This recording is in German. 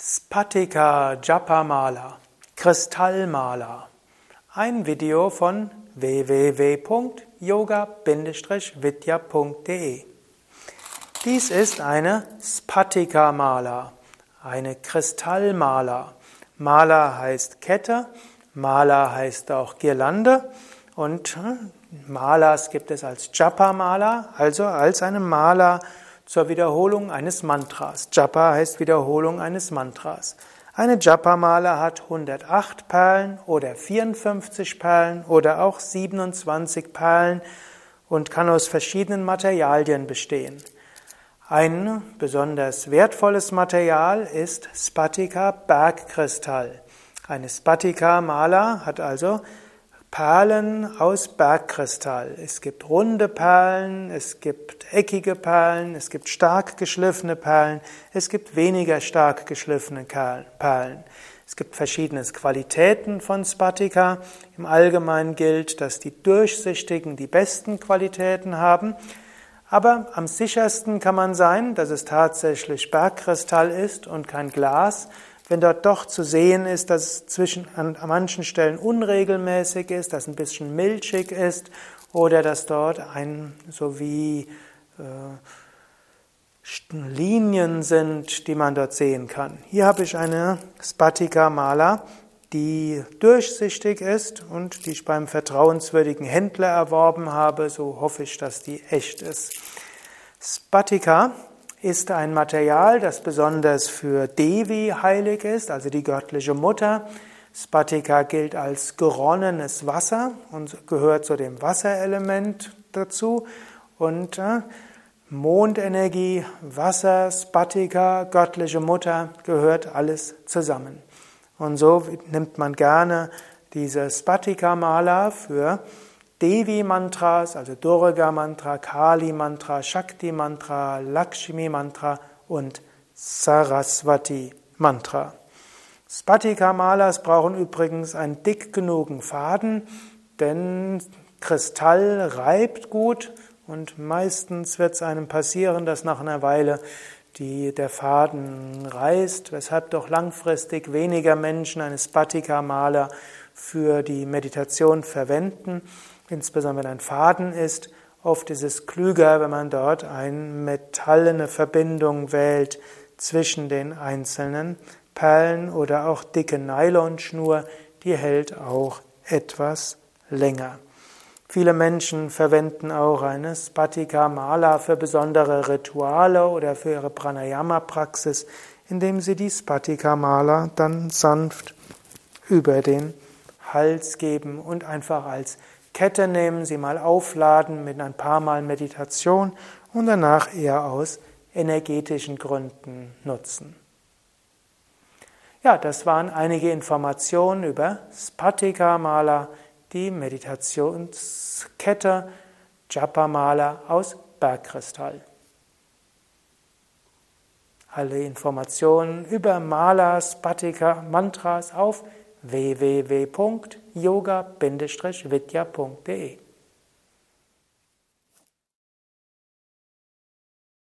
Spatika Japamala, Kristallmaler. Ein Video von www.yoga-vidya.de. Dies ist eine Spatika Mala, eine Kristallmaler. Maler heißt Kette, Maler heißt auch Girlande und hm, Malas gibt es als Japa-Maler, also als eine Maler zur Wiederholung eines Mantras. Japa heißt Wiederholung eines Mantras. Eine Japa-Mala hat 108 Perlen oder 54 Perlen oder auch 27 Perlen und kann aus verschiedenen Materialien bestehen. Ein besonders wertvolles Material ist Spatika Bergkristall. Eine Spatika Mala hat also Perlen aus Bergkristall. Es gibt runde Perlen, es gibt eckige Perlen, es gibt stark geschliffene Perlen, es gibt weniger stark geschliffene Perlen. Es gibt verschiedene Qualitäten von Spatika. Im Allgemeinen gilt, dass die durchsichtigen die besten Qualitäten haben. Aber am sichersten kann man sein, dass es tatsächlich Bergkristall ist und kein Glas, wenn dort doch zu sehen ist, dass es zwischen, an, an manchen Stellen unregelmäßig ist, dass ein bisschen milchig ist oder dass dort ein, so wie äh, Linien sind, die man dort sehen kann. Hier habe ich eine Spatika Mala, die durchsichtig ist und die ich beim vertrauenswürdigen Händler erworben habe. So hoffe ich, dass die echt ist. Spatika ist ein Material, das besonders für Devi heilig ist, also die göttliche Mutter. Spatika gilt als geronnenes Wasser und gehört zu dem Wasserelement dazu. Und äh, Mondenergie, Wasser, Spatika, göttliche Mutter, gehört alles zusammen. Und so nimmt man gerne diese Spatika-Mala für Devi-Mantras, also Durga-Mantra, Kali-Mantra, Shakti-Mantra, Lakshmi-Mantra und Saraswati-Mantra. Spatika-Malas brauchen übrigens einen dick genugen Faden, denn Kristall reibt gut und meistens wird es einem passieren, dass nach einer Weile die, der Faden reißt, weshalb doch langfristig weniger Menschen eine Spatika-Maler für die Meditation verwenden insbesondere wenn ein Faden ist. Oft ist es klüger, wenn man dort eine metallene Verbindung wählt zwischen den einzelnen Perlen oder auch dicke Nylonschnur, die hält auch etwas länger. Viele Menschen verwenden auch eine Spatika Mala für besondere Rituale oder für ihre Pranayama-Praxis, indem sie die Spatika Mala dann sanft über den Hals geben und einfach als Kette nehmen, sie mal aufladen mit ein paar Mal Meditation und danach eher aus energetischen Gründen nutzen. Ja, das waren einige Informationen über Spatika Mala, die Meditationskette Japa Mala aus Bergkristall. Alle Informationen über Mala, Spatika, Mantras auf www.yoga-vidya.de